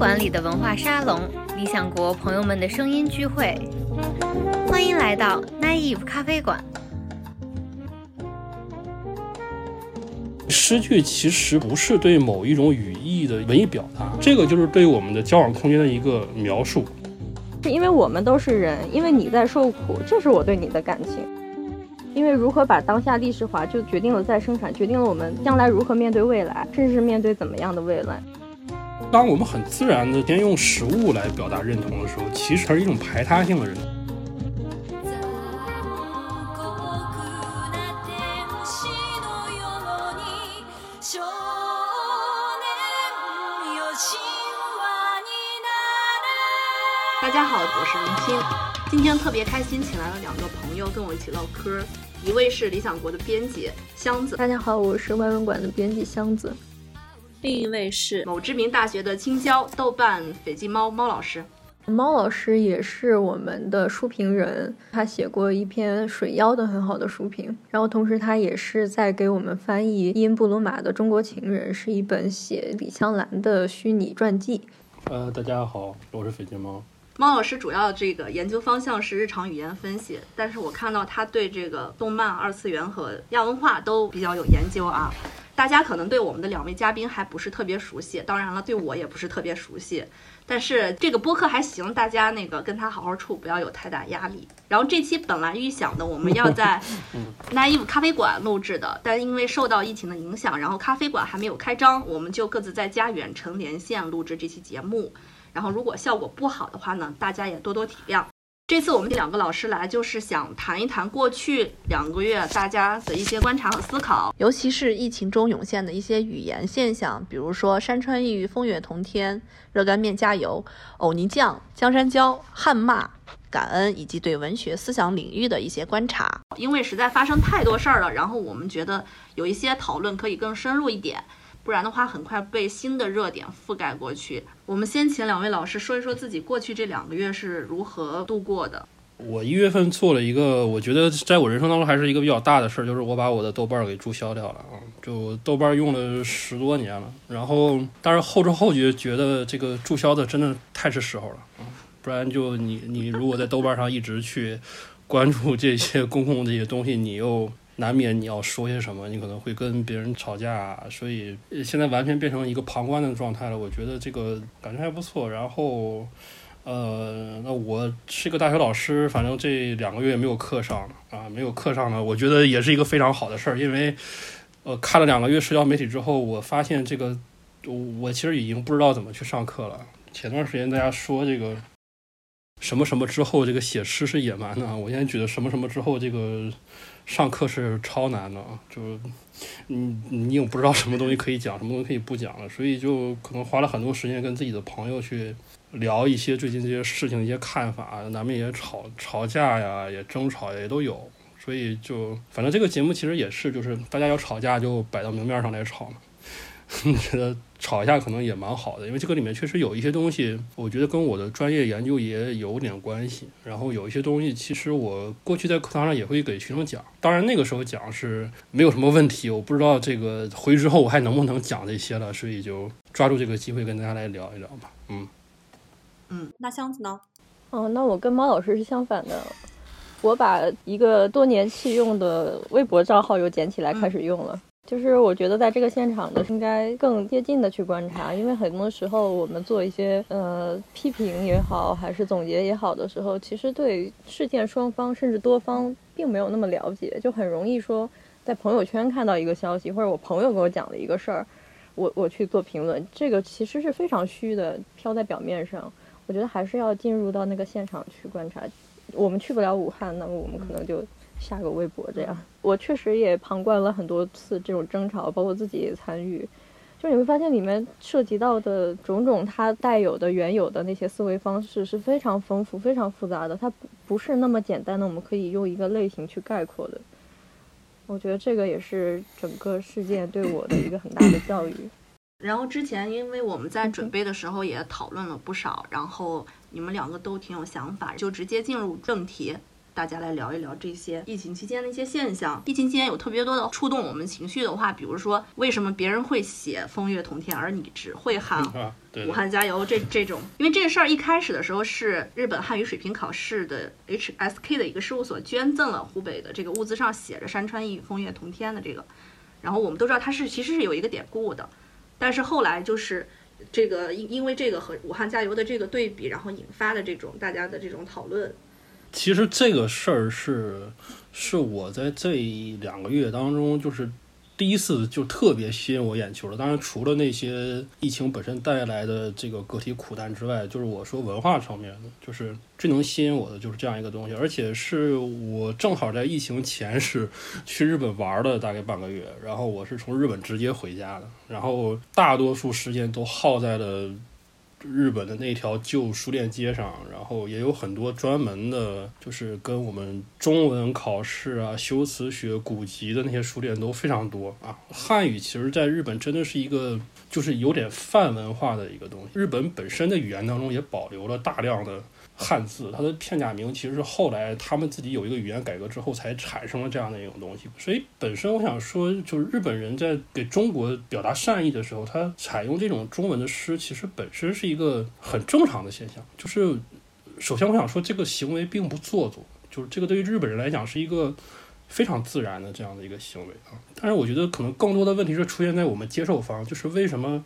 馆里的文化沙龙，理想国朋友们的声音聚会，欢迎来到 Naive 咖啡馆。诗句其实不是对某一种语义的文艺表达，这个就是对我们的交往空间的一个描述。是因为我们都是人，因为你在受苦，这是我对你的感情。因为如何把当下历史化，就决定了再生产，决定了我们将来如何面对未来，甚至是面对怎么样的未来。当我们很自然的先用食物来表达认同的时候，其实它是一种排他性的认同。大家好，我是林青，今天特别开心，请来了两个朋友跟我一起唠嗑，一位是理想国的编辑箱子，大家好，我是外文馆的编辑箱子。另一位是某知名大学的青椒，豆瓣斐济猫猫老师。猫老师也是我们的书评人，他写过一篇水妖的很好的书评，然后同时他也是在给我们翻译伊恩布鲁马的《中国情人》，是一本写李香兰的虚拟传记。呃，大家好，我是斐济猫。猫老师主要这个研究方向是日常语言分析，但是我看到他对这个动漫、二次元和亚文化都比较有研究啊。大家可能对我们的两位嘉宾还不是特别熟悉，当然了，对我也不是特别熟悉。但是这个播客还行，大家那个跟他好好处，不要有太大压力。然后这期本来预想的我们要在 naive 咖啡馆录制的，但因为受到疫情的影响，然后咖啡馆还没有开张，我们就各自在家远程连线录制这期节目。然后如果效果不好的话呢，大家也多多体谅。这次我们两个老师来，就是想谈一谈过去两个月大家的一些观察和思考，尤其是疫情中涌现的一些语言现象，比如说山川异域、风月同天、热干面加油、藕泥酱、江山椒、汉骂、感恩，以及对文学思想领域的一些观察。因为实在发生太多事儿了，然后我们觉得有一些讨论可以更深入一点。不然的话，很快被新的热点覆盖过去。我们先请两位老师说一说自己过去这两个月是如何度过的。我一月份做了一个，我觉得在我人生当中还是一个比较大的事儿，就是我把我的豆瓣儿给注销掉了啊。就豆瓣儿用了十多年了，然后但是后知后觉觉得这个注销的真的太是时候了啊。不然就你你如果在豆瓣上一直去关注这些公共这些东西，你又。难免你要说些什么，你可能会跟别人吵架，所以现在完全变成一个旁观的状态了。我觉得这个感觉还不错。然后，呃，那我是一个大学老师，反正这两个月没有课上啊，没有课上呢，我觉得也是一个非常好的事儿。因为，呃，看了两个月社交媒体之后，我发现这个我其实已经不知道怎么去上课了。前段时间大家说这个什么什么之后，这个写诗是野蛮的，我现在觉得什么什么之后这个。上课是超难的啊，就你你又不知道什么东西可以讲，什么东西可以不讲了，所以就可能花了很多时间跟自己的朋友去聊一些最近这些事情一些看法，难免也吵吵架呀，也争吵也都有，所以就反正这个节目其实也是，就是大家要吵架就摆到明面上来吵嘛。觉得吵一下可能也蛮好的，因为这个里面确实有一些东西，我觉得跟我的专业研究也有点关系。然后有一些东西，其实我过去在课堂上也会给学生讲，当然那个时候讲是没有什么问题。我不知道这个回去之后我还能不能讲这些了，所以就抓住这个机会跟大家来聊一聊吧。嗯嗯，那箱子呢？哦，那我跟猫老师是相反的，我把一个多年弃用的微博账号又捡起来开始用了。就是我觉得在这个现场的应该更接近的去观察，因为很多时候我们做一些呃批评也好，还是总结也好的时候，其实对事件双方甚至多方并没有那么了解，就很容易说在朋友圈看到一个消息，或者我朋友给我讲了一个事儿，我我去做评论，这个其实是非常虚的，飘在表面上。我觉得还是要进入到那个现场去观察。我们去不了武汉，那么我们可能就。下个微博这样，我确实也旁观了很多次这种争吵，包括自己也参与。就你会发现里面涉及到的种种，它带有的原有的那些思维方式是非常丰富、非常复杂的，它不不是那么简单的，我们可以用一个类型去概括的。我觉得这个也是整个事件对我的一个很大的教育。然后之前因为我们在准备的时候也讨论了不少，然后你们两个都挺有想法，就直接进入正题。大家来聊一聊这些疫情期间的一些现象。疫情期间有特别多的触动我们情绪的话，比如说为什么别人会写“风月同天”，而你只会喊 武，汉加油这 这种，因为这个事儿一开始的时候是日本汉语水平考试的 HSK 的一个事务所捐赠了湖北的这个物资上写着“山川异风月同天”的这个，然后我们都知道它是其实是有一个典故的，但是后来就是这个因因为这个和武汉加油的这个对比，然后引发的这种大家的这种讨论，其实这个事儿是是我在这两个月当中，就是第一次就特别吸引我眼球的。当然，除了那些疫情本身带来的这个个体苦难之外，就是我说文化层面的，就是最能吸引我的就是这样一个东西。而且是我正好在疫情前是去日本玩了大概半个月，然后我是从日本直接回家的，然后大多数时间都耗在了。日本的那条旧书店街上，然后也有很多专门的，就是跟我们中文考试啊、修辞学、古籍的那些书店都非常多啊。汉语其实在日本真的是一个，就是有点泛文化的一个东西。日本本身的语言当中也保留了大量的汉字，它的片假名其实是后来他们自己有一个语言改革之后才产生了这样的一种东西。所以本身我想说，就是日本人在给中国表达善意的时候，他采用这种中文的诗，其实本身是一个很正常的现象。就是首先我想说，这个行为并不做作，就是这个对于日本人来讲是一个。非常自然的这样的一个行为啊，但是我觉得可能更多的问题是出现在我们接受方，就是为什么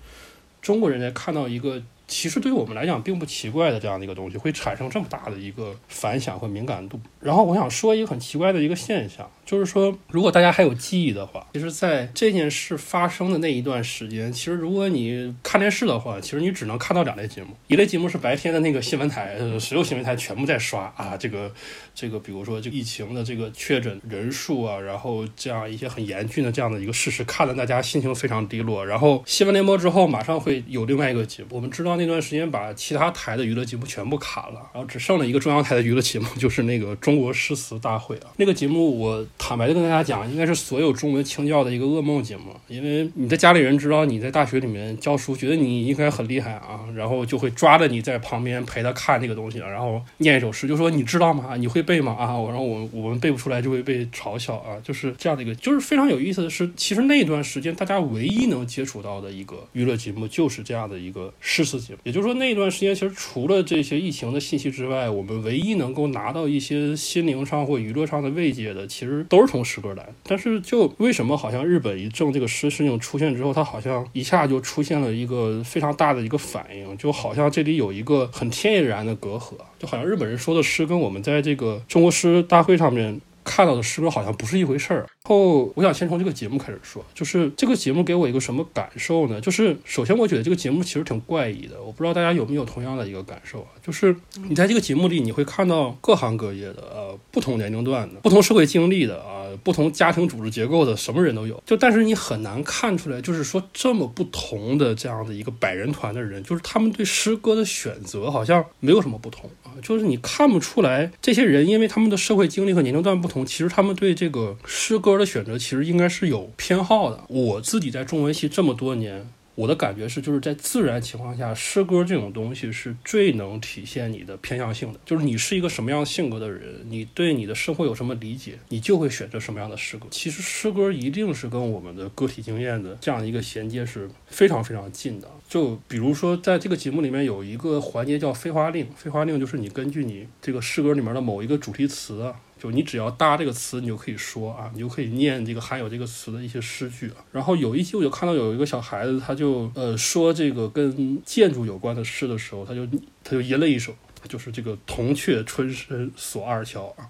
中国人在看到一个其实对于我们来讲并不奇怪的这样的一个东西，会产生这么大的一个反响和敏感度。然后我想说一个很奇怪的一个现象，就是说，如果大家还有记忆的话，其实在这件事发生的那一段时间，其实如果你看电视的话，其实你只能看到两类节目，一类节目是白天的那个新闻台，呃所有新闻台全部在刷啊，这个这个，比如说这疫情的这个确诊人数啊，然后这样一些很严峻的这样的一个事实，看得大家心情非常低落。然后新闻联播之后，马上会有另外一个节目。我们知道那段时间把其他台的娱乐节目全部砍了，然后只剩了一个中央台的娱乐节目，就是那个中国诗词大会啊。那个节目我坦白的跟大家讲，应该是所有中文清教的一个噩梦节目，因为你的家里人知道你在大学里面教书，觉得你应该很厉害啊，然后就会抓着你在旁边陪他看这个东西，然后念一首诗，就说你知道吗？你会背吗？啊，我然后我我们背不出来就会被嘲笑啊，就是这样的一个，就是非常有意思的是，其实那段时间大家唯一能接触到的一个娱乐节目就是这样的一个诗词节目，也就是说那段时间其实除了这些疫情的信息之外，我们唯一能够拿到一些心灵上或娱乐上的慰藉的，其实都是从诗歌来。但是就为什么好像日本一正这个诗事情出现之后，它好像一下就出现了一个非常大的一个反应，就好像这里有一个很天然的隔阂，就好像日本人说的诗跟我们在这个中国诗大会上面。看到的诗歌好像不是一回事儿。后我想先从这个节目开始说，就是这个节目给我一个什么感受呢？就是首先我觉得这个节目其实挺怪异的，我不知道大家有没有同样的一个感受啊？就是你在这个节目里，你会看到各行各业的呃不同年龄段的、不同社会经历的啊、不同家庭组织结构的，什么人都有。就但是你很难看出来，就是说这么不同的这样的一个百人团的人，就是他们对诗歌的选择好像没有什么不同啊，就是你看不出来这些人因为他们的社会经历和年龄段不同，其实他们对这个诗歌的选择其实应该是有偏好的。我自己在中文系这么多年。我的感觉是，就是在自然情况下，诗歌这种东西是最能体现你的偏向性的。就是你是一个什么样性格的人，你对你的生活有什么理解，你就会选择什么样的诗歌。其实诗歌一定是跟我们的个体经验的这样一个衔接是非常非常近的。就比如说，在这个节目里面有一个环节叫飞花令，飞花令就是你根据你这个诗歌里面的某一个主题词。就你只要搭这个词，你就可以说啊，你就可以念这个含有这个词的一些诗句啊。然后有一期我就看到有一个小孩子，他就呃说这个跟建筑有关的诗的时候，他就他就吟了一首，就是这个“铜雀春深锁二乔”啊。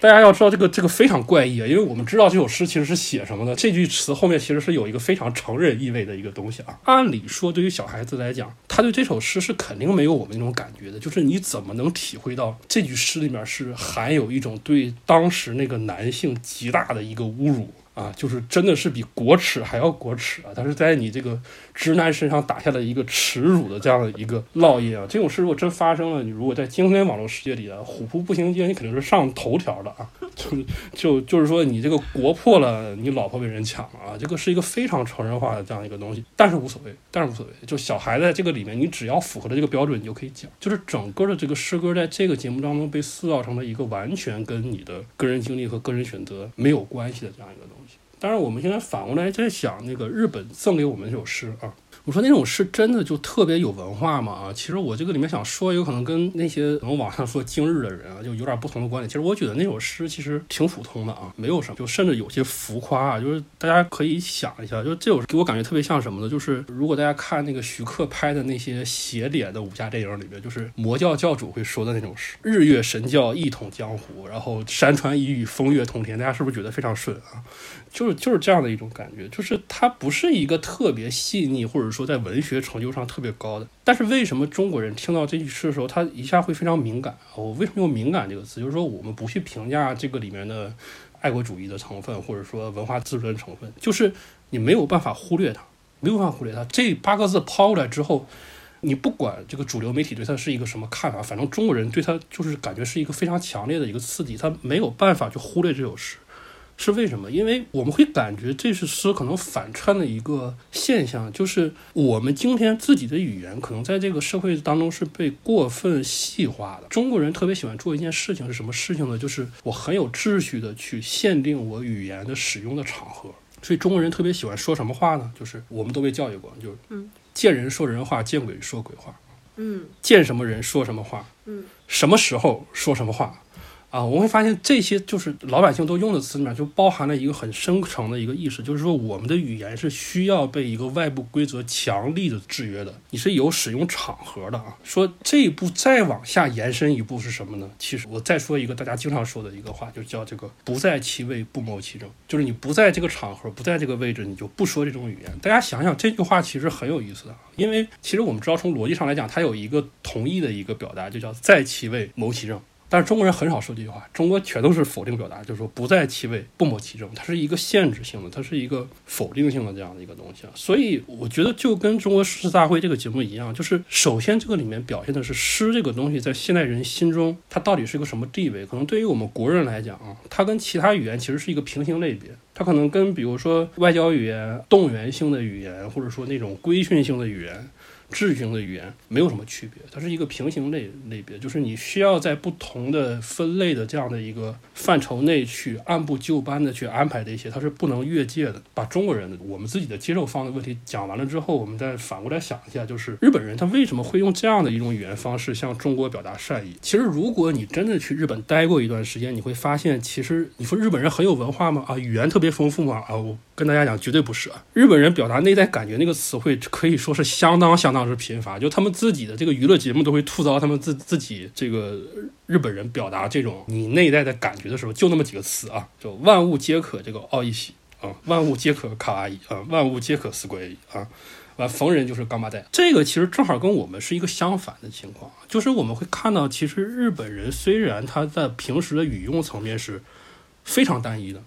大家要知道这个这个非常怪异啊，因为我们知道这首诗其实是写什么的。这句词后面其实是有一个非常成人意味的一个东西啊。按理说，对于小孩子来讲，他对这首诗是肯定没有我们那种感觉的。就是你怎么能体会到这句诗里面是含有一种对当时那个男性极大的一个侮辱？啊，就是真的是比国耻还要国耻啊！它是在你这个直男身上打下了一个耻辱的这样的一个烙印啊！这种事如果真发生了，你如果在今天网络世界里啊，虎扑步行街，你肯定是上头条的啊！就就就是说你这个国破了，你老婆被人抢了啊，这个是一个非常成人化的这样一个东西，但是无所谓，但是无所谓，就小孩在这个里面，你只要符合了这个标准，你就可以讲，就是整个的这个诗歌在这个节目当中被塑造成了一个完全跟你的个人经历和个人选择没有关系的这样一个东西。当然，我们现在反过来在想，那个日本赠给我们这首诗啊。我说那种诗真的就特别有文化吗？啊，其实我这个里面想说，有可能跟那些能网上说今日的人啊，就有点不同的观点。其实我觉得那首诗其实挺普通的啊，没有什么，就甚至有些浮夸啊。就是大家可以想一下，就是这首给我感觉特别像什么呢？就是如果大家看那个徐克拍的那些邪典的武侠电影里面，就是魔教教主会说的那种诗：“日月神教一统江湖，然后山川异域，风月通天。”大家是不是觉得非常顺啊？就是就是这样的一种感觉，就是它不是一个特别细腻，或者说在文学成就上特别高的。但是为什么中国人听到这句诗的时候，他一下会非常敏感？我为什么用敏感这个词？就是说我们不去评价这个里面的爱国主义的成分，或者说文化自尊成分，就是你没有办法忽略它，没有办法忽略它。这八个字抛出来之后，你不管这个主流媒体对它是一个什么看法，反正中国人对它就是感觉是一个非常强烈的一个刺激，他没有办法去忽略这首诗。是为什么？因为我们会感觉这是诗可能反串的一个现象，就是我们今天自己的语言可能在这个社会当中是被过分细化的。中国人特别喜欢做一件事情是什么事情呢？就是我很有秩序的去限定我语言的使用的场合。所以中国人特别喜欢说什么话呢？就是我们都被教育过，就是嗯，见人说人话，见鬼说鬼话，嗯见什么人说什么话，嗯，什么时候说什么话。啊，我会发现这些就是老百姓都用的词里面，就包含了一个很深层的一个意识，就是说我们的语言是需要被一个外部规则强力的制约的，你是有使用场合的啊。说这一步再往下延伸一步是什么呢？其实我再说一个大家经常说的一个话，就叫这个“不在其位不谋其政”，就是你不在这个场合，不在这个位置，你就不说这种语言。大家想想这句话其实很有意思的，因为其实我们知道从逻辑上来讲，它有一个同义的一个表达，就叫“在其位谋其政”。但是中国人很少说这句话，中国全都是否定表达，就是说不在其位不谋其政，它是一个限制性的，它是一个否定性的这样的一个东西啊。所以我觉得就跟中国诗词大会这个节目一样，就是首先这个里面表现的是诗这个东西在现代人心中它到底是一个什么地位？可能对于我们国人来讲啊，它跟其他语言其实是一个平行类别，它可能跟比如说外交语言、动员性的语言，或者说那种规训性的语言。秩序性的语言没有什么区别，它是一个平行类类别，就是你需要在不同的分类的这样的一个范畴内去按部就班的去安排这些，它是不能越界的。把中国人我们自己的接受方的问题讲完了之后，我们再反过来想一下，就是日本人他为什么会用这样的一种语言方式向中国表达善意？其实如果你真的去日本待过一段时间，你会发现，其实你说日本人很有文化吗？啊，语言特别丰富吗？啊，我跟大家讲，绝对不是啊。日本人表达内在感觉那个词汇可以说是相当相当。是贫乏，就他们自己的这个娱乐节目都会吐槽他们自自己这个日本人表达这种你内在的感觉的时候，就那么几个词啊，就万物皆可这个奥义喜啊，万物皆可卡哇伊啊，万物皆可斯归啊，完逢人就是干巴带。这个其实正好跟我们是一个相反的情况，就是我们会看到，其实日本人虽然他在平时的语用层面是非常单一的。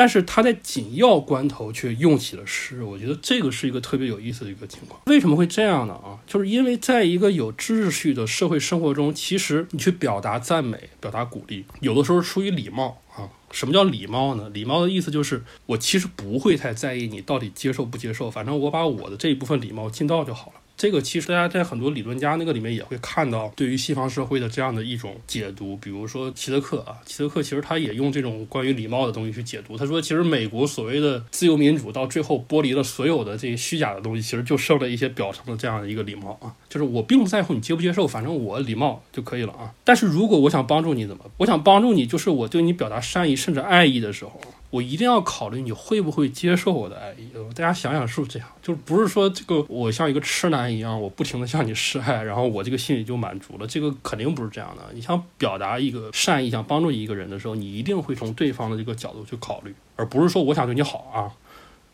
但是他在紧要关头却用起了诗，我觉得这个是一个特别有意思的一个情况。为什么会这样呢？啊，就是因为在一个有秩序的社会生活中，其实你去表达赞美、表达鼓励，有的时候出于礼貌啊。什么叫礼貌呢？礼貌的意思就是我其实不会太在意你到底接受不接受，反正我把我的这一部分礼貌尽到就好了。这个其实大家在很多理论家那个里面也会看到，对于西方社会的这样的一种解读。比如说齐德克啊，齐德克其实他也用这种关于礼貌的东西去解读。他说，其实美国所谓的自由民主到最后剥离了所有的这些虚假的东西，其实就剩了一些表层的这样的一个礼貌啊，就是我并不在乎你接不接受，反正我礼貌就可以了啊。但是如果我想帮助你，怎么？我想帮助你，就是我对你表达善意甚至爱意的时候。我一定要考虑你会不会接受我的爱意。大家想想是不是这样？就是不是说这个我像一个痴男一样，我不停的向你示爱，然后我这个心里就满足了。这个肯定不是这样的。你想表达一个善意，想帮助一个人的时候，你一定会从对方的这个角度去考虑，而不是说我想对你好啊，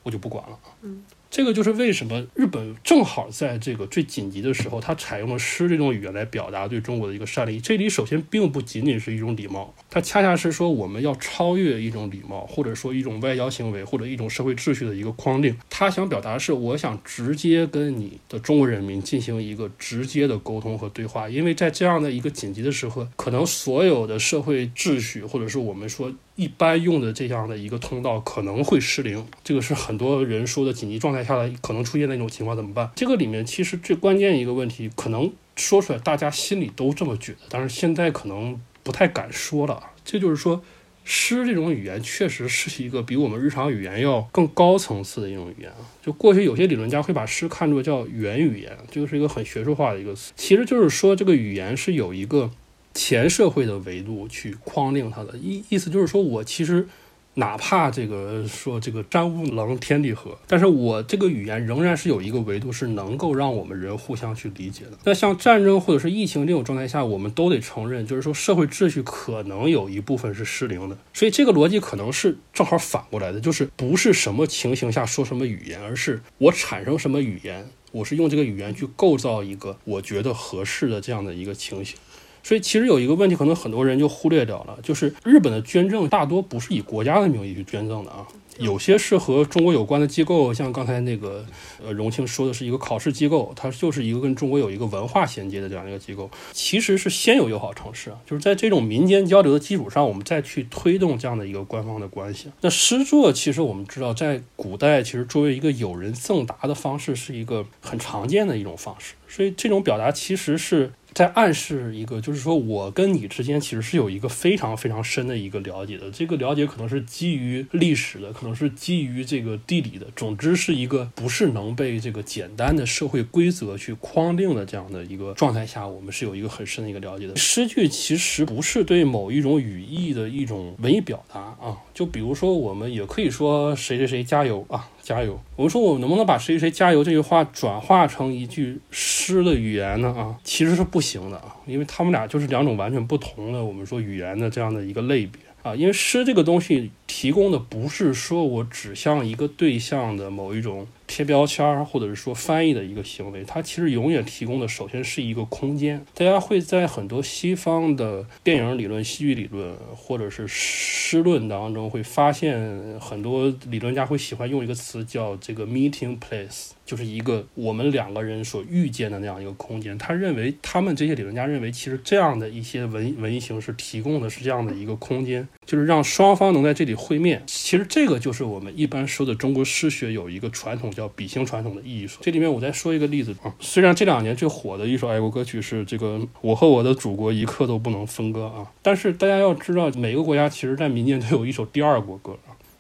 我就不管了。嗯，这个就是为什么日本正好在这个最紧急的时候，它采用了诗这种语言来表达对中国的一个善意。这里首先并不仅仅是一种礼貌，它恰恰是说我们要超越一种礼貌，或者说一种外交行为，或者一种社会秩序的一个框定。他想表达的是，我想直接跟你的中国人民进行一个直接的沟通和对话，因为在这样的一个紧急的时候，可能所有的社会秩序，或者是我们说。一般用的这样的一个通道可能会失灵，这个是很多人说的紧急状态下的可能出现的一种情况，怎么办？这个里面其实最关键一个问题，可能说出来大家心里都这么觉得，但是现在可能不太敢说了。这就是说，诗这种语言确实是一个比我们日常语言要更高层次的一种语言啊。就过去有些理论家会把诗看作叫元语言，这个是一个很学术化的一个词，其实就是说这个语言是有一个。前社会的维度去框定它的意意思就是说，我其实哪怕这个说这个山无棱天地合，但是我这个语言仍然是有一个维度是能够让我们人互相去理解的。那像战争或者是疫情这种状态下，我们都得承认，就是说社会秩序可能有一部分是失灵的。所以这个逻辑可能是正好反过来的，就是不是什么情形下说什么语言，而是我产生什么语言，我是用这个语言去构造一个我觉得合适的这样的一个情形。所以其实有一个问题，可能很多人就忽略掉了，就是日本的捐赠大多不是以国家的名义去捐赠的啊，有些是和中国有关的机构，像刚才那个呃荣庆说的是一个考试机构，它就是一个跟中国有一个文化衔接的这样一个机构，其实是先有友好城市啊，就是在这种民间交流的基础上，我们再去推动这样的一个官方的关系。那诗作其实我们知道，在古代其实作为一个友人赠答的方式，是一个很常见的一种方式，所以这种表达其实是。在暗示一个，就是说我跟你之间其实是有一个非常非常深的一个了解的。这个了解可能是基于历史的，可能是基于这个地理的。总之是一个不是能被这个简单的社会规则去框定的这样的一个状态下，我们是有一个很深的一个了解的。诗句其实不是对某一种语义的一种文艺表达啊。就比如说，我们也可以说谁谁谁加油啊，加油。我们说，我们能不能把谁谁谁加油这句话转化成一句诗的语言呢？啊，其实是不行的啊，因为他们俩就是两种完全不同的，我们说语言的这样的一个类别啊。因为诗这个东西提供的不是说我指向一个对象的某一种。贴标签儿，或者是说翻译的一个行为，它其实永远提供的首先是一个空间。大家会在很多西方的电影理论、戏剧理论，或者是诗论当中，会发现很多理论家会喜欢用一个词叫这个 meeting place。就是一个我们两个人所遇见的那样一个空间。他认为，他们这些理论家认为，其实这样的一些文文艺形式提供的是这样的一个空间，就是让双方能在这里会面。其实这个就是我们一般说的中国诗学有一个传统叫比兴传统的艺术。这里面我再说一个例子啊，虽然这两年最火的一首爱国歌曲是这个《我和我的祖国一刻都不能分割》啊，但是大家要知道，每个国家其实在民间都有一首第二国歌。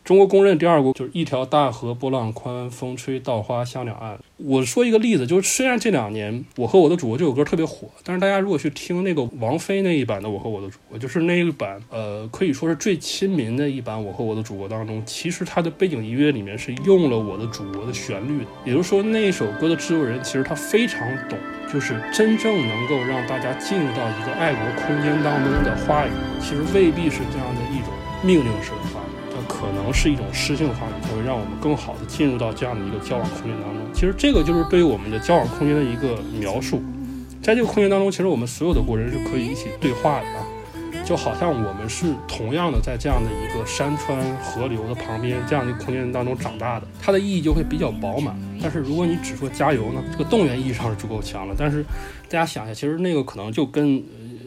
中国公认第二国就是一条大河波浪宽，风吹稻花香两岸。我说一个例子，就是虽然这两年我和我的祖国这首歌特别火，但是大家如果去听那个王菲那一版的《我和我的祖国》，就是那一版，呃，可以说是最亲民的一版《我和我的祖国》当中，其实它的背景音乐里面是用了我的祖国的旋律。也就是说，那一首歌的制作人其实他非常懂，就是真正能够让大家进入到一个爱国空间当中的话语，其实未必是这样的一种命令式的。可能是一种诗性话语，才会让我们更好的进入到这样的一个交往空间当中。其实这个就是对于我们的交往空间的一个描述。在这个空间当中，其实我们所有的国人是可以一起对话的啊，就好像我们是同样的在这样的一个山川河流的旁边这样的空间当中长大的，它的意义就会比较饱满。但是如果你只说加油呢，这个动员意义上是足够强了。但是大家想一下，其实那个可能就跟。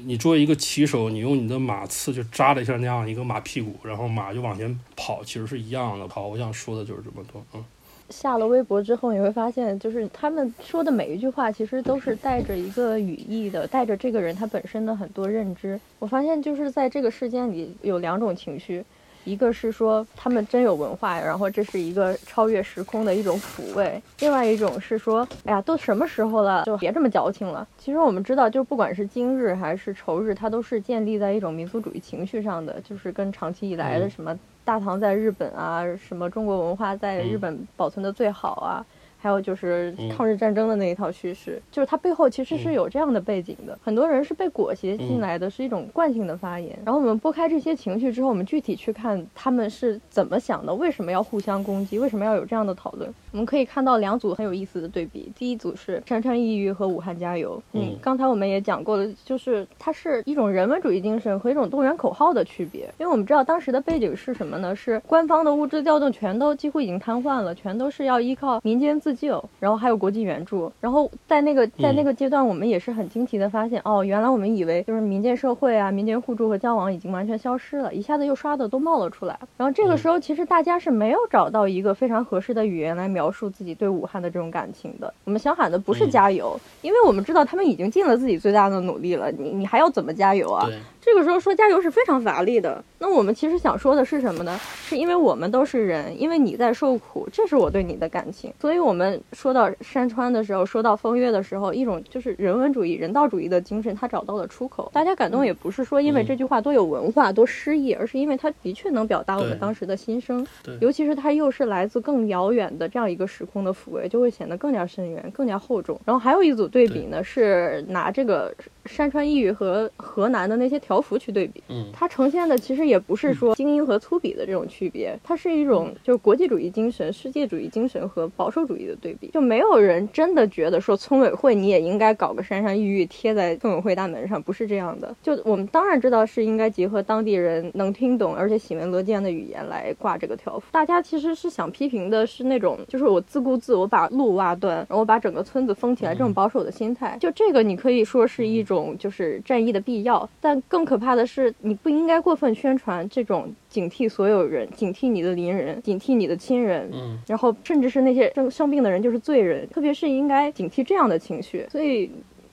你作为一个骑手，你用你的马刺就扎了一下那样一个马屁股，然后马就往前跑，其实是一样的。好，我想说的就是这么多。嗯，下了微博之后，你会发现，就是他们说的每一句话，其实都是带着一个语义的，带着这个人他本身的很多认知。我发现，就是在这个事件里有两种情绪。一个是说他们真有文化，然后这是一个超越时空的一种抚慰；另外一种是说，哎呀，都什么时候了，就别这么矫情了。其实我们知道，就不管是今日还是仇日，它都是建立在一种民族主义情绪上的，就是跟长期以来的什么大唐在日本啊，什么中国文化在日本保存的最好啊。还有就是抗日战争的那一套叙事，就是它背后其实是有这样的背景的。很多人是被裹挟进来的，是一种惯性的发言。然后我们拨开这些情绪之后，我们具体去看他们是怎么想的，为什么要互相攻击，为什么要有这样的讨论？我们可以看到两组很有意思的对比。第一组是山川异域和武汉加油。嗯，刚才我们也讲过了，就是它是一种人文主义精神和一种动员口号的区别。因为我们知道当时的背景是什么呢？是官方的物资调动全都几乎已经瘫痪了，全都是要依靠民间自救，然后还有国际援助。然后在那个在那个阶段，我们也是很惊奇的发现，哦，原来我们以为就是民间社会啊、民间互助和交往已经完全消失了，一下子又刷的都冒了出来。然后这个时候，其实大家是没有找到一个非常合适的语言来描述自己对武汉的这种感情的。我们想喊的不是加油，因为我们知道他们已经尽了自己最大的努力了，你你还要怎么加油啊？这个时候说加油是非常乏力的。那我们其实想说的是什么呢？是因为我们都是人，因为你在受苦，这是我对你的感情。所以我们说到山川的时候，说到风月的时候，一种就是人文主义、人道主义的精神，它找到了出口。大家感动也不是说因为这句话多有文化、多诗意，而是因为它的确能表达我们当时的心声。尤其是它又是来自更遥远的这样一个时空的抚慰，就会显得更加深远、更加厚重。然后还有一组对比呢，是拿这个山川异域和河南的那些条幅去对比。嗯，它呈现的其实也不是说精英和粗鄙的这种区别，它是一种就是国际主义精神、世界主义精神和保守主义的对比。就没有人真的觉得说村委会你也应该搞个山山玉玉贴在村委会大门上，不是这样的。就我们当然知道是应该结合当地人能听懂而且喜闻乐见的语言来挂这个条幅。大家其实是想批评的是那种就是我自顾自我把路挖断，然后我把整个村子封起来这种保守的心态。就这个你可以说是一种就是战役的必要，但更可怕的是。你不应该过分宣传这种警惕所有人、警惕你的邻人、警惕你的亲人，嗯，然后甚至是那些生生病的人就是罪人，特别是应该警惕这样的情绪。所以，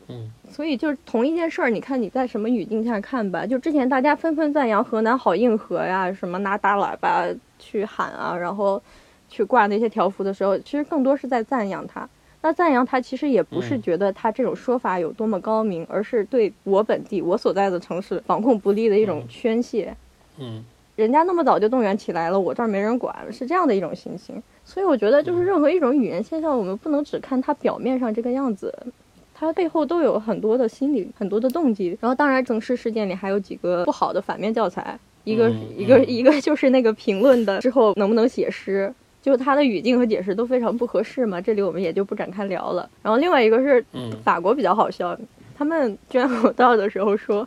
嗯，所以就是同一件事儿，你看你在什么语境下看吧。就之前大家纷纷赞扬河南好硬核呀，什么拿大喇叭去喊啊，然后去挂那些条幅的时候，其实更多是在赞扬他。那赞扬他，其实也不是觉得他这种说法有多么高明，而是对我本地我所在的城市防控不力的一种宣泄。嗯，人家那么早就动员起来了，我这儿没人管，是这样的一种心情。所以我觉得，就是任何一种语言现象，我们不能只看它表面上这个样子，它背后都有很多的心理、很多的动机。然后，当然，整事事件里还有几个不好的反面教材，一个一个一个就是那个评论的之后能不能写诗。就他的语境和解释都非常不合适嘛，这里我们也就不展开聊了。然后另外一个是，法国比较好笑，他们捐口罩的时候说：“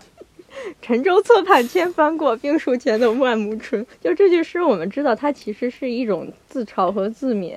沉舟侧畔千帆过，病树前头万木春。”就这句诗，我们知道它其实是一种自嘲和自勉。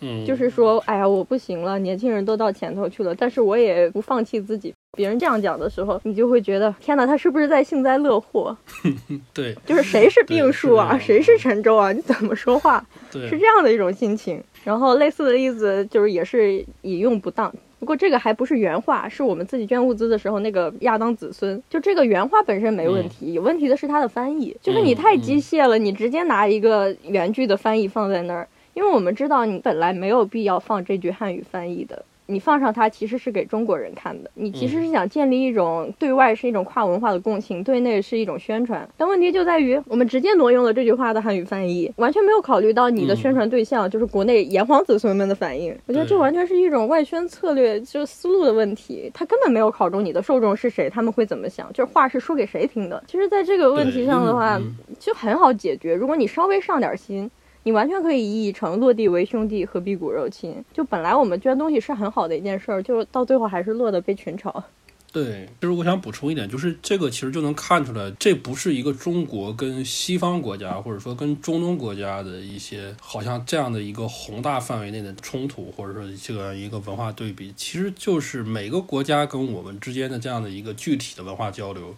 嗯，就是说，哎呀，我不行了，年轻人都到前头去了，但是我也不放弃自己。别人这样讲的时候，你就会觉得，天哪，他是不是在幸灾乐祸？对，就是谁是病树啊，谁是沉舟啊？你怎么说话？对，是这样的一种心情。然后类似的例子就是也是引用不当，不过这个还不是原话，是我们自己捐物资的时候那个亚当子孙。就这个原话本身没问题，有问题的是他的翻译，就是你太机械了，你直接拿一个原句的翻译放在那儿。因为我们知道你本来没有必要放这句汉语翻译的，你放上它其实是给中国人看的，你其实是想建立一种对外是一种跨文化的共情，对内是一种宣传。但问题就在于，我们直接挪用了这句话的汉语翻译，完全没有考虑到你的宣传对象就是国内炎黄子孙们的反应。我觉得这完全是一种外宣策略，就是思路的问题，他根本没有考中你的受众是谁，他们会怎么想，就是话是说给谁听的。其实，在这个问题上的话，就很好解决，如果你稍微上点心。你完全可以译成“落地为兄弟，何必骨肉亲”。就本来我们捐东西是很好的一件事儿，就到最后还是落得被群嘲。对，其实我想补充一点，就是这个其实就能看出来，这不是一个中国跟西方国家，或者说跟中东国家的一些好像这样的一个宏大范围内的冲突，或者说这个一个文化对比，其实就是每个国家跟我们之间的这样的一个具体的文化交流。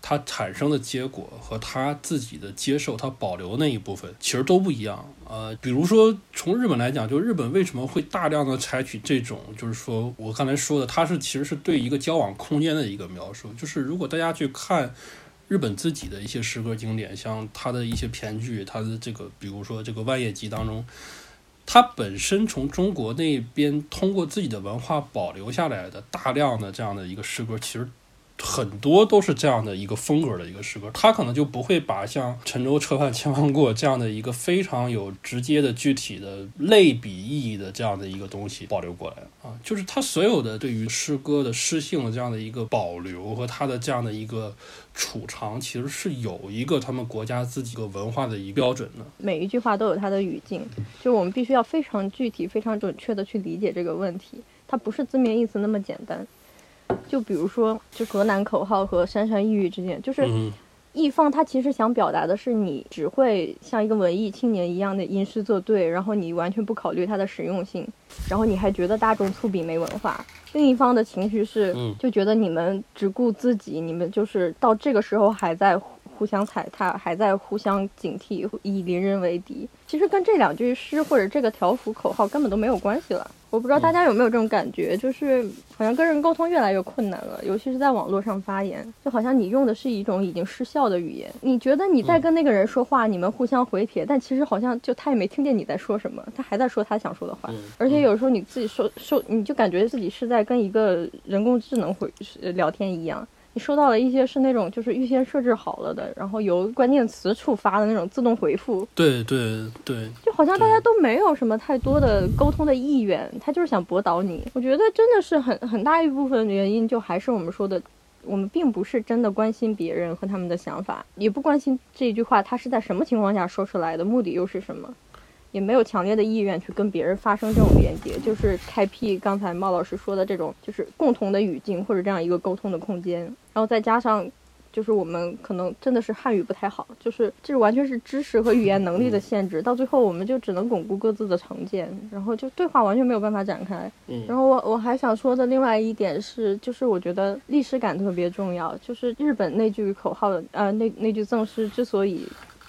它产生的结果和他自己的接受，他保留那一部分其实都不一样。呃，比如说从日本来讲，就日本为什么会大量的采取这种，就是说我刚才说的，它是其实是对一个交往空间的一个描述。就是如果大家去看日本自己的一些诗歌经典，像他的一些篇剧，他的这个，比如说这个《万叶集》当中，他本身从中国那边通过自己的文化保留下来的大量的这样的一个诗歌，其实。很多都是这样的一个风格的一个诗歌，他可能就不会把像“沉舟侧畔千帆过”这样的一个非常有直接的具体的类比意义的这样的一个东西保留过来啊，就是他所有的对于诗歌的诗性的这样的一个保留和他的这样的一个储藏，其实是有一个他们国家自己个文化的一个标准的。每一句话都有它的语境，就是我们必须要非常具体、非常准确的去理解这个问题，它不是字面意思那么简单。就比如说，就河南口号和山山抑郁之间，就是嗯易放他其实想表达的是，你只会像一个文艺青年一样的吟诗作对，然后你完全不考虑它的实用性，然后你还觉得大众粗鄙没文化。另一方的情绪是嗯，就觉得你们只顾自己，你们就是到这个时候还在互互相踩踏，还在互相警惕，以邻人为敌。其实跟这两句诗或者这个条幅口号根本都没有关系了。我不知道大家有没有这种感觉，就是好像跟人沟通越来越困难了，尤其是在网络上发言，就好像你用的是一种已经失效的语言。你觉得你在跟那个人说话，你们互相回帖，但其实好像就他也没听见你在说什么，他还在说他想说的话。嗯而且有时候你自己说说，你就感觉自己是在跟一个人工智能回呃聊天一样。你收到了一些是那种就是预先设置好了的，然后由关键词触发的那种自动回复，对对对，就好像大家都没有什么太多的沟通的意愿，他就是想驳倒你。我觉得真的是很很大一部分原因，就还是我们说的，我们并不是真的关心别人和他们的想法，也不关心这句话他是在什么情况下说出来的，目的又是什么。也没有强烈的意愿去跟别人发生这种连接，就是开辟刚才茂老师说的这种，就是共同的语境或者这样一个沟通的空间，然后再加上就是我们可能真的是汉语不太好，就是这完全是知识和语言能力的限制，到最后我们就只能巩固各自的成见，然后就对话完全没有办法展开。嗯然后我我还想说的另外一点是，就是我觉得历史感特别重要，就是日本那句口号，呃，那那句赠诗之所以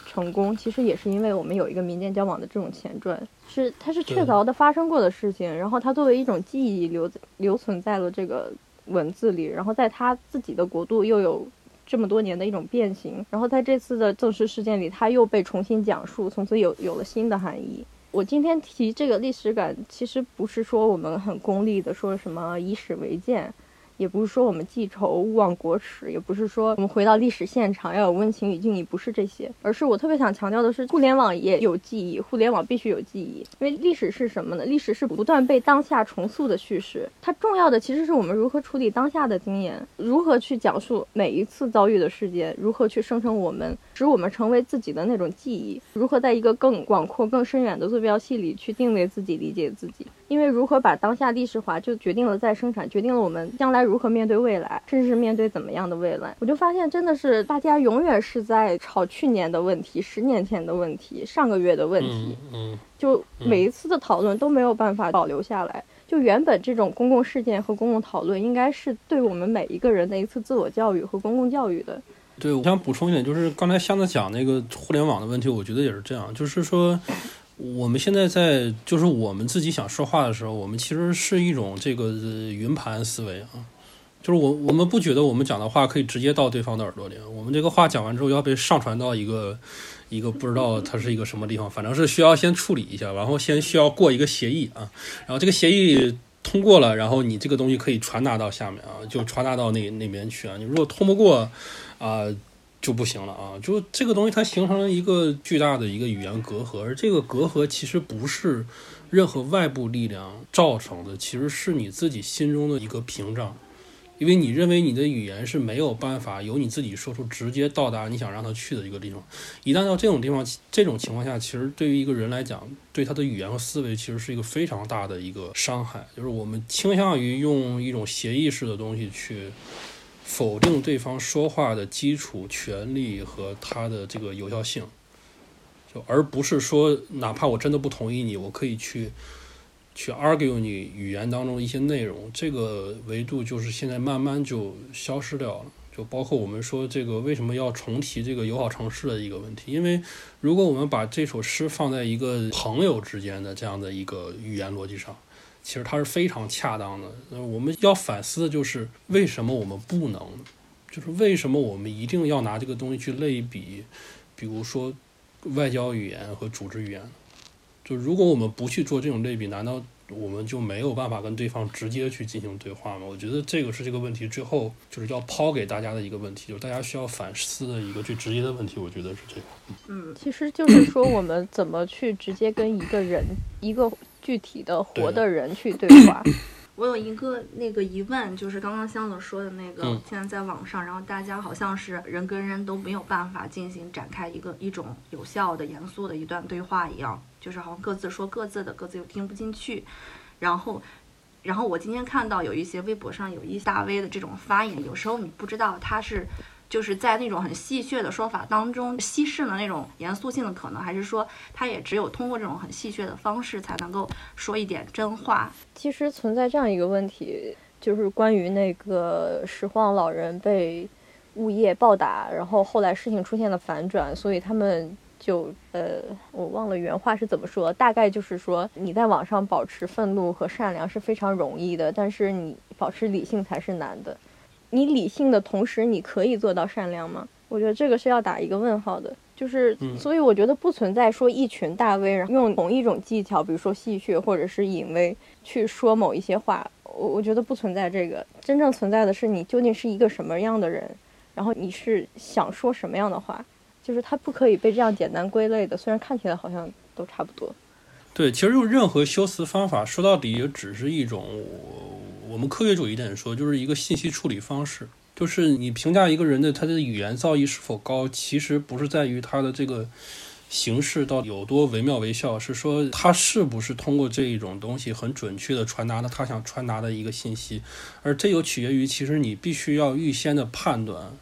成功，其实也是因为我们有一个民间交往的这种前传，是它是确凿的发生过的事情，然后它作为一种记忆留留存在了这个文字里，然后在他自己的国度又有这么多年的一种变形，然后在这次的赠诗事件里，它又被重新讲述，从此有有了新的含义。我今天提这个历史感，其实不是说我们很功利的说什么以史为鉴，也不是说我们记仇勿忘国耻，也不是说我们回到历史现场要有温情与敬意，不是这些，而是我特别想强调的是，互联网也有记忆，互联网必须有记忆，因为历史是什么呢？历史是不断被当下重塑的叙事，它重要的其实是我们如何处理当下的经验，如何去讲述每一次遭遇的事件，如何去生成我们使我们成为自己的那种记忆，如何在一个更广阔、更深远的坐标系里去定位自己、理解自己。因为如何把当下历史化，就决定了再生产，决定了我们将来如何面对未来，甚至是面对怎么样的未来。我就发现，真的是大家永远是在吵去年的问题、十年前的问题、上个月的问题嗯，嗯就每一次的讨论都没有办法保留下来。就原本这种公共事件和公共讨论，应该是对我们每一个人的一次自我教育和公共教育的。对，我想补充一点，就是刚才箱子讲那个互联网的问题，我觉得也是这样，就是说。我们现在在就是我们自己想说话的时候，我们其实是一种这个云盘思维啊，就是我我们不觉得我们讲的话可以直接到对方的耳朵里，我们这个话讲完之后要被上传到一个一个不知道它是一个什么地方，反正是需要先处理一下，然后先需要过一个协议啊，然后这个协议通过了，然后你这个东西可以传达到下面啊，就传达到那那边去啊，你如果通不过啊。就不行了啊！就这个东西，它形成了一个巨大的一个语言隔阂，而这个隔阂其实不是任何外部力量造成的，其实是你自己心中的一个屏障，因为你认为你的语言是没有办法由你自己说出直接到达你想让它去的一个地方。一旦到这种地方，这种情况下，其实对于一个人来讲，对他的语言和思维其实是一个非常大的一个伤害。就是我们倾向于用一种协议式的东西去。否定对方说话的基础权利和他的这个有效性，就而不是说，哪怕我真的不同意你，我可以去去 argue 你语言当中一些内容，这个维度就是现在慢慢就消失掉了。就包括我们说这个为什么要重提这个友好城市的一个问题，因为如果我们把这首诗放在一个朋友之间的这样的一个语言逻辑上。其实它是非常恰当的。呃，我们要反思的就是为什么我们不能，就是为什么我们一定要拿这个东西去类比，比如说外交语言和组织语言。就如果我们不去做这种类比，难道我们就没有办法跟对方直接去进行对话吗？我觉得这个是这个问题最后就是要抛给大家的一个问题，就是大家需要反思的一个最直接的问题。我觉得是这个。嗯，其实就是说，我们怎么去直接跟一个人、一个具体的活的人去对话？我有一个那个疑问，就是刚刚香子说的那个，嗯现在在网上，然后大家好像是人跟人都没有办法进行展开一个一种有效的、严肃的一段对话一样，就是好像各自说各自的，各自又听不进去，然后。然后我今天看到有一些微博上有一大 V 的这种发言，有时候你不知道他是就是在那种很戏谑的说法当中稀释了那种严肃性的可能，还是说他也只有通过这种很戏谑的方式才能够说一点真话？其实存在这样一个问题，就是关于那个拾荒老人被物业暴打，然后后来事情出现了反转，所以他们就呃，我忘了原话是怎么说，大概就是说你在网上保持愤怒和善良是非常容易的，但是你保持理性才是难的。你理性的同时，你可以做到善良吗？我觉得这个是要打一个问号的。就是，嗯所以我觉得不存在说一群大 V 然后用同一种技巧，比如说戏谑或者是隐微去说某一些话，我我觉得不存在这个。真正存在的是你究竟是一个什么样的人，然后你是想说什么样的话，就是它不可以被这样简单归类的。虽然看起来好像都差不多。对，其实用任何修辞方法，说到底也只是一种我我们科学主义一点说，就是一个信息处理方式。就是你评价一个人的他的语言造诣是否高，其实不是在于他的这个形式到底有多惟妙惟肖，是说他是不是通过这一种东西很准确的传达了他想传达的一个信息，而这又取决于其实你必须要预先的判断。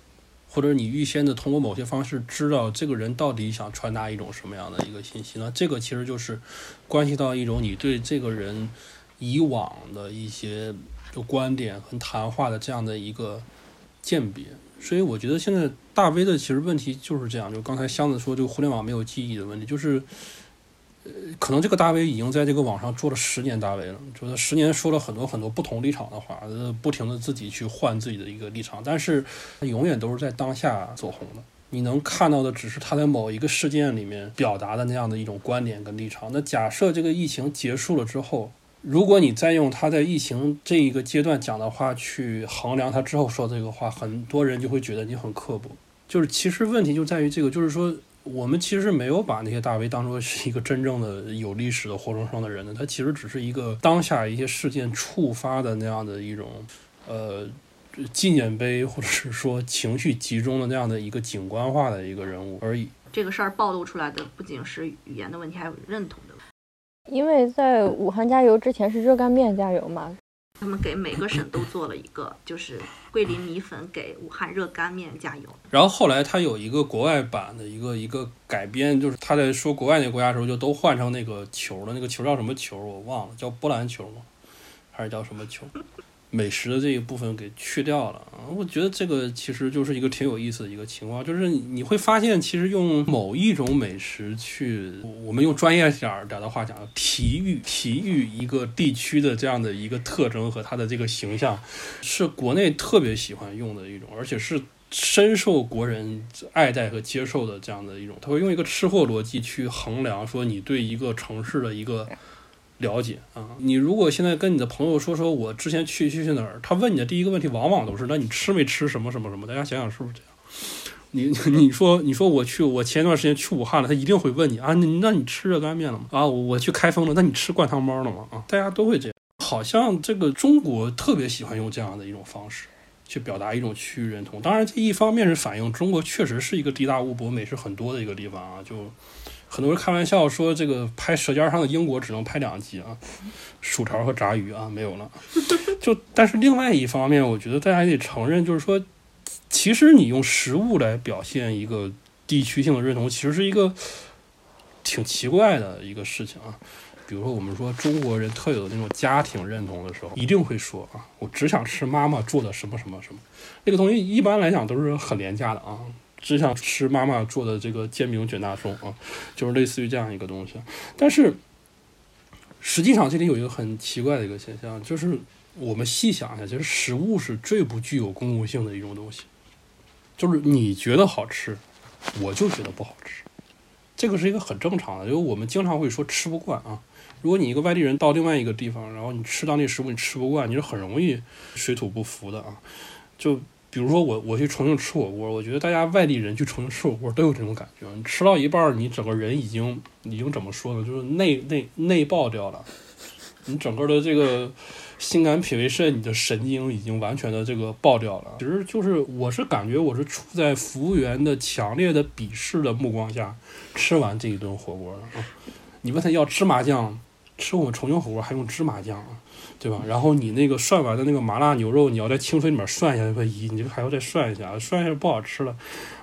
或者你预先的通过某些方式知道这个人到底想传达一种什么样的一个信息呢？这个其实就是关系到一种你对这个人以往的一些就观点和谈话的这样的一个鉴别。所以我觉得现在大 V 的其实问题就是这样，就刚才箱子说这个互联网没有记忆的问题，就是。可能这个大 V 已经在这个网上做了十年大 V 了，就是十年说了很多很多不同立场的话，不停的自己去换自己的一个立场，但是他永远都是在当下走红的。你能看到的只是他在某一个事件里面表达的那样的一种观点跟立场。那假设这个疫情结束了之后，如果你再用他在疫情这一个阶段讲的话去衡量他之后说这个话，很多人就会觉得你很刻薄。就是其实问题就在于这个，就是说。我们其实没有把那些大 V 当作是一个真正的有历史的活生生的人呢，他其实只是一个当下一些事件触发的那样的一种，呃，纪念碑或者是说情绪集中的那样的一个景观化的一个人物而已。这个事儿暴露出来的不仅是语言的问题，还有认同的问题。因为在武汉加油之前是热干面加油嘛，他们给每个省都做了一个，就是桂林米粉给武汉热干面加油。然后后来他有一个国外版的一个一个改编，就是他在说国外那个国家的时候，就都换成那个球了，那个球叫什么球我忘了，叫波兰球吗？还是叫什么球？美食的这一部分给去掉了啊！我觉得这个其实就是一个挺有意思的一个情况，就是你会发现，其实用某一种美食去，我们用专业点儿点儿的话讲，体育体育一个地区的这样的一个特征和它的这个形象，是国内特别喜欢用的一种，而且是深受国人爱戴和接受的这样的一种。他会用一个吃货逻辑去衡量，说你对一个城市的一个。了解啊，你如果现在跟你的朋友说说我之前去去去哪儿，他问你的第一个问题往往都是那你吃没吃什么什么什么？大家想想是不是这样？你你说你说我去我前一段时间去武汉了，他一定会问你啊，你那你吃热干面了吗？啊，我我去开封了，那你吃灌汤包了吗？啊，大家都会这样，好像这个中国特别喜欢用这样的一种方式去表达一种区域认同。当然，这一方面是反映中国确实是一个地大物博、美食很多的一个地方啊，就。很多人开玩笑说，这个拍《舌尖上的英国》只能拍两集啊，薯条和炸鱼啊没有了。就但是另外一方面，我觉得大家也得承认，就是说，其实你用食物来表现一个地区性的认同，其实是一个挺奇怪的一个事情啊。比如说，我们说中国人特有的那种家庭认同的时候，一定会说啊，我只想吃妈妈做的什么什么什么。那个东西一般来讲都是很廉价的啊。只想吃妈妈做的这个煎饼卷大葱啊，就是类似于这样一个东西。但是实际上这里有一个很奇怪的一个现象，就是我们细想一下，其实食物是最不具有公共性的一种东西。就是你觉得好吃，我就觉得不好吃，这个是一个很正常的。因为我们经常会说吃不惯啊，如果你一个外地人到另外一个地方，然后你吃当地食物你吃不惯，你是很容易水土不服的啊。就比如说我我去重庆吃火锅，我觉得大家外地人去重庆吃火锅都有这种感觉，你吃到一半，你整个人已经已经怎么说呢？就是内内内爆掉了，你整个的这个心肝脾胃肾，你的神经已经完全的这个爆掉了。其实就是我是感觉我是处在服务员的强烈的鄙视的目光下吃完这一顿火锅的啊。你问他要芝麻酱，吃我们重庆火锅还用芝麻酱啊，对吧？然后你那个涮完的那个麻辣牛肉，你要在清水里面涮一下，就咦，你这还要再涮一下，涮一下不好吃了，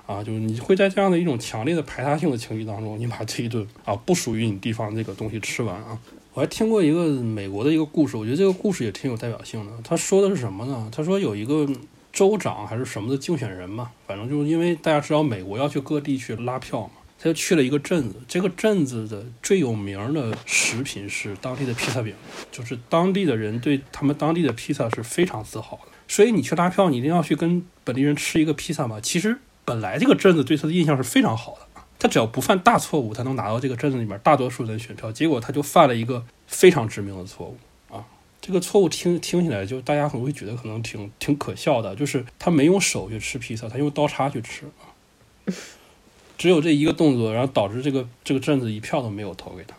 啊，就是你会在这样的一种强烈的排他性的情绪当中，你把这一顿啊不属于你地方这个东西吃完啊。我还听过一个美国的一个故事，我觉得这个故事也挺有代表性的。他说的是什么呢？他说有一个州长还是什么的竞选人嘛，反正就是因为大家知道美国要去各地去拉票嘛。他就去了一个镇子，这个镇子的最有名的食品是当地的披萨饼，就是当地的人对他们当地的披萨是非常自豪的。所以你去拉票，你一定要去跟本地人吃一个披萨嘛。其实本来这个镇子对他的印象是非常好的，他只要不犯大错误，他能拿到这个镇子里面大多数人选票。结果他就犯了一个非常致命的错误啊！这个错误听听起来就大家可能会觉得可能挺挺可笑的，就是他没用手去吃披萨，他用刀叉去吃啊。只有这一个动作，然后导致这个这个镇子一票都没有投给他，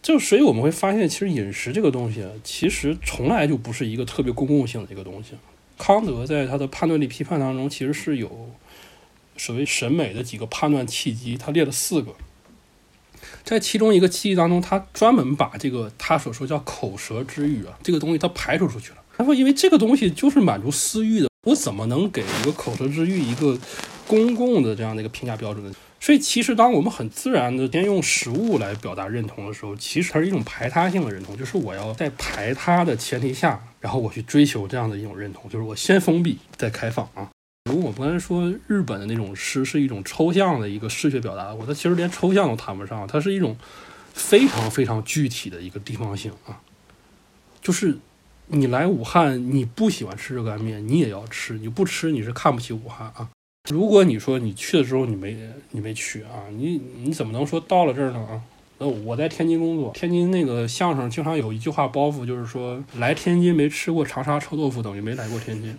就所以我们会发现，其实饮食这个东西，其实从来就不是一个特别公共性的一个东西。康德在他的判断力批判当中，其实是有所谓审美的几个判断契机，他列了四个，在其中一个契机当中，他专门把这个他所说叫口舌之欲啊，这个东西他排除出去了。他说，因为这个东西就是满足私欲的，我怎么能给一个口舌之欲一个公共的这样的一个评价标准呢？所以，其实当我们很自然的先用食物来表达认同的时候，其实它是一种排他性的认同，就是我要在排他的前提下，然后我去追求这样的一种认同，就是我先封闭再开放啊。如果我刚才说日本的那种诗是一种抽象的一个视觉表达，我它其实连抽象都谈不上，它是一种非常非常具体的一个地方性啊。就是你来武汉，你不喜欢吃热干面，你也要吃，你不吃你是看不起武汉啊。如果你说你去的时候你没你没去啊，你你怎么能说到了这儿呢啊？那我在天津工作，天津那个相声经常有一句话包袱，就是说来天津没吃过长沙臭豆腐等于没来过天津。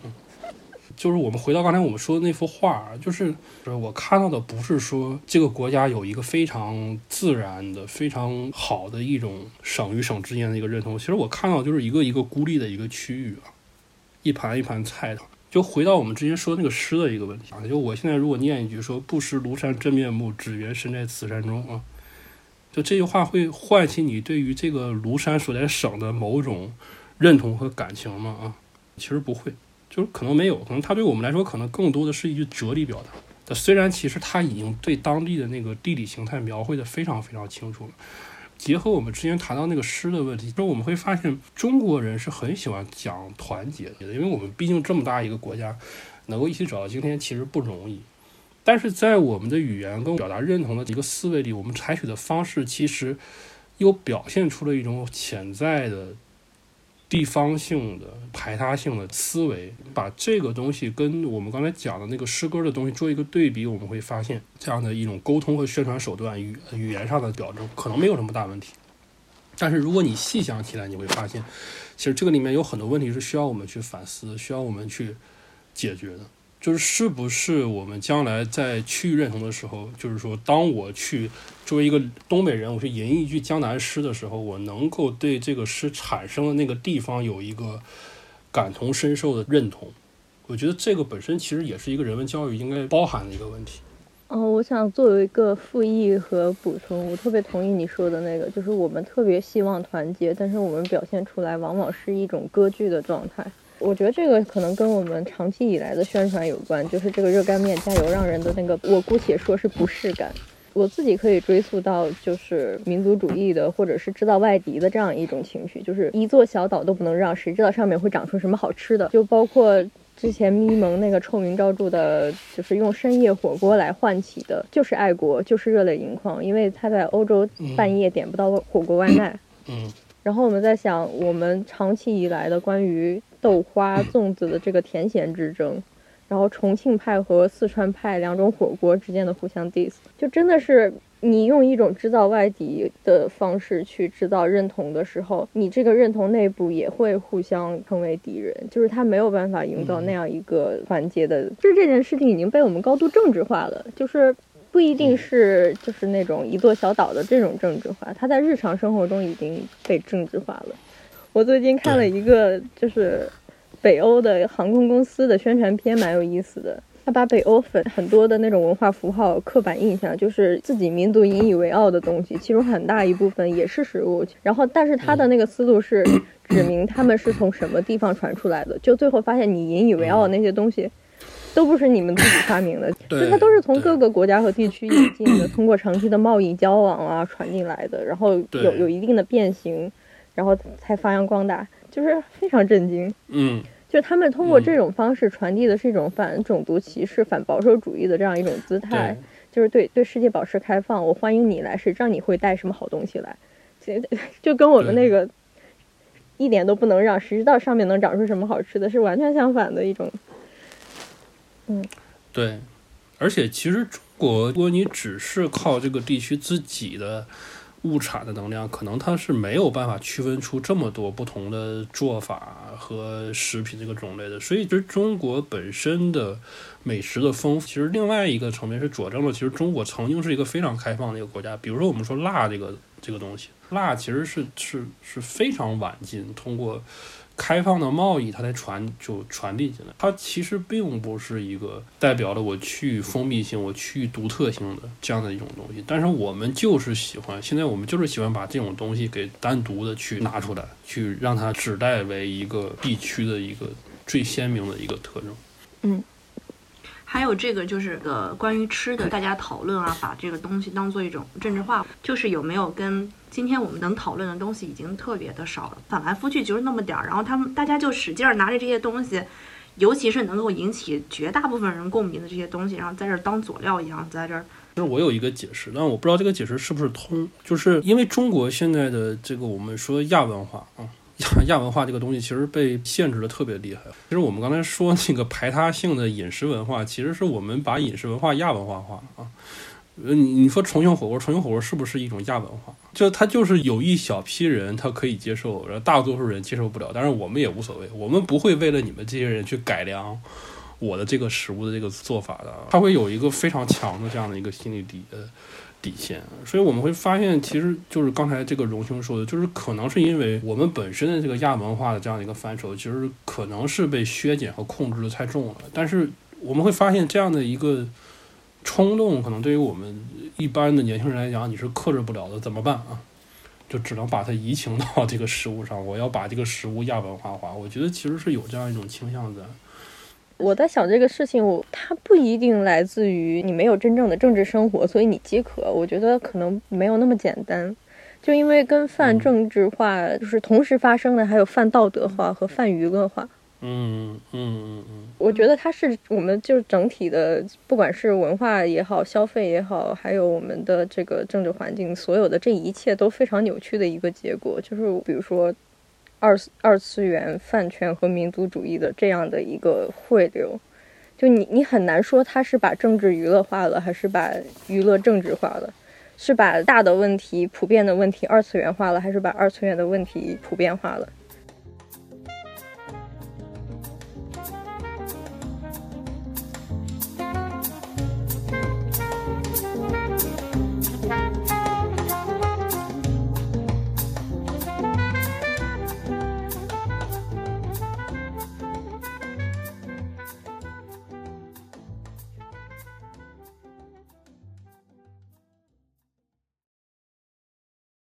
就是我们回到刚才我们说的那幅画，就是就是我看到的不是说这个国家有一个非常自然的、非常好的一种省与省之间的一个认同，其实我看到就是一个一个孤立的一个区域啊，一盘一盘菜的。就回到我们之前说那个诗的一个问题啊，就我现在如果念一句说“不识庐山真面目，只缘身在此山中”啊，就这句话会唤起你对于这个庐山所在省的某种认同和感情吗？啊，其实不会，就是可能没有，可能它对我们来说可能更多的是一句哲理表达。虽然其实它已经对当地的那个地理形态描绘的非常非常清楚了。结合我们之前谈到那个诗的问题，说我们会发现中国人是很喜欢讲团结的，因为我们毕竟这么大一个国家，能够一起走到今天其实不容易。但是在我们的语言跟表达认同的一个思维里，我们采取的方式其实又表现出了一种潜在的。地方性的排他性的思维，把这个东西跟我们刚才讲的那个诗歌的东西做一个对比，我们会发现这样的一种沟通和宣传手段，语语言上的表征可能没有什么大问题。但是如果你细想起来，你会发现，其实这个里面有很多问题是需要我们去反思，需要我们去解决的。就是是不是我们将来在区域认同的时候，就是说，当我去作为一个东北人，我去吟一句江南诗的时候，我能够对这个诗产生的那个地方有一个感同身受的认同。我觉得这个本身其实也是一个人文教育应该包含的一个问题。哦，我想作为一个复议和补充，我特别同意你说的那个，就是我们特别希望团结，但是我们表现出来往往是一种割据的状态。我觉得这个可能跟我们长期以来的宣传有关，就是这个热干面加油让人的那个，我姑且说是不适感。我自己可以追溯到就是民族主义的，或者是知道外敌的这样一种情绪，就是一座小岛都不能让，谁知道上面会长出什么好吃的？就包括之前咪蒙那个臭名昭著的，就是用深夜火锅来唤起的，就是爱国，就是热泪盈眶，因为他在欧洲半夜点不到火锅外卖。嗯。然后我们在想，我们长期以来的关于豆花、粽子的这个甜咸之争，然后重庆派和四川派两种火锅之间的互相 diss，就真的是你用一种制造外敌的方式去制造认同的时候，你这个认同内部也会互相成为敌人，就是他没有办法营造那样一个团结的。就是这件事情已经被我们高度政治化了，就是不一定是就是那种一座小岛的这种政治化，它在日常生活中已经被政治化了。我最近看了一个就是北欧的航空公司的宣传片，蛮有意思的。他把北欧很很多的那种文化符号、刻板印象，就是自己民族引以为傲的东西，其中很大一部分也是食物。然后，但是他的那个思路是 指明他们是从什么地方传出来的，就最后发现你引以为傲的那些东西，都不是你们自己发明的，就它都是从各个国家和地区引进的，通过长期的贸易交往啊传进来的，然后有有一定的变形。然后才发扬光大，就是非常震惊。嗯，就他们通过这种方式传递的是一种反种族歧视、反保守主义的这样一种姿态，就是对对世界保持开放，我欢迎你来，谁知道你会带什么好东西来？就跟我们那个一点都不能让，谁知道上面能长出什么好吃的，是完全相反的一种。嗯，对，而且其实中国，如果你只是靠这个地区自己的。物产的能量，可能它是没有办法区分出这么多不同的做法和食品这个种类的。所以，其实中国本身的美食的丰富，其实另外一个层面是佐证了，其实中国曾经是一个非常开放的一个国家。比如说，我们说辣这个这个东西，辣其实是是是非常晚进通过。开放的贸易，它才传就传递进来。它其实并不是一个代表了我去封闭性、我去独特性的这样的一种东西。但是我们就是喜欢，现在我们就是喜欢把这种东西给单独的去拿出来，去让它指代为一个地区的一个最鲜明的一个特征。嗯。还有这个就是呃，关于吃的，大家讨论啊，把这个东西当做一种政治化，就是有没有跟今天我们能讨论的东西已经特别的少了，反来覆去就是那么点儿，然后他们大家就使劲儿拿着这些东西，尤其是能够引起绝大部分人共鸣的这些东西，然后在这儿当佐料一样，在这儿。就是我有一个解释，但我不知道这个解释是不是通，就是因为中国现在的这个我们说亚文化啊。亚文化这个东西其实被限制的特别厉害。其实我们刚才说那个排他性的饮食文化，其实是我们把饮食文化亚文化化啊。呃，你你说重庆火锅，重庆火锅是不是一种亚文化？就它就是有一小批人他可以接受，然后大多数人接受不了。但是我们也无所谓，我们不会为了你们这些人去改良我的这个食物的这个做法的。它会有一个非常强的这样的一个心理底呃。底线，所以我们会发现，其实就是刚才这个荣兄说的，就是可能是因为我们本身的这个亚文化的这样的一个范畴，其实可能是被削减和控制的太重了。但是我们会发现，这样的一个冲动，可能对于我们一般的年轻人来讲，你是克制不了的。怎么办啊？就只能把它移情到这个食物上，我要把这个食物亚文化化。我觉得其实是有这样一种倾向在。我在想这个事情，我它不一定来自于你没有真正的政治生活，所以你饥渴。我觉得可能没有那么简单，就因为跟泛政治化就是同时发生的，还有泛道德化和泛娱乐化。嗯嗯嗯嗯，我觉得它是我们就是整体的，不管是文化也好，消费也好，还有我们的这个政治环境，所有的这一切都非常扭曲的一个结果。就是比如说。二二次元饭圈和民族主义的这样的一个汇流，就你你很难说他是把政治娱乐化了，还是把娱乐政治化了，是把大的问题、普遍的问题二次元化了，还是把二次元的问题普遍化了？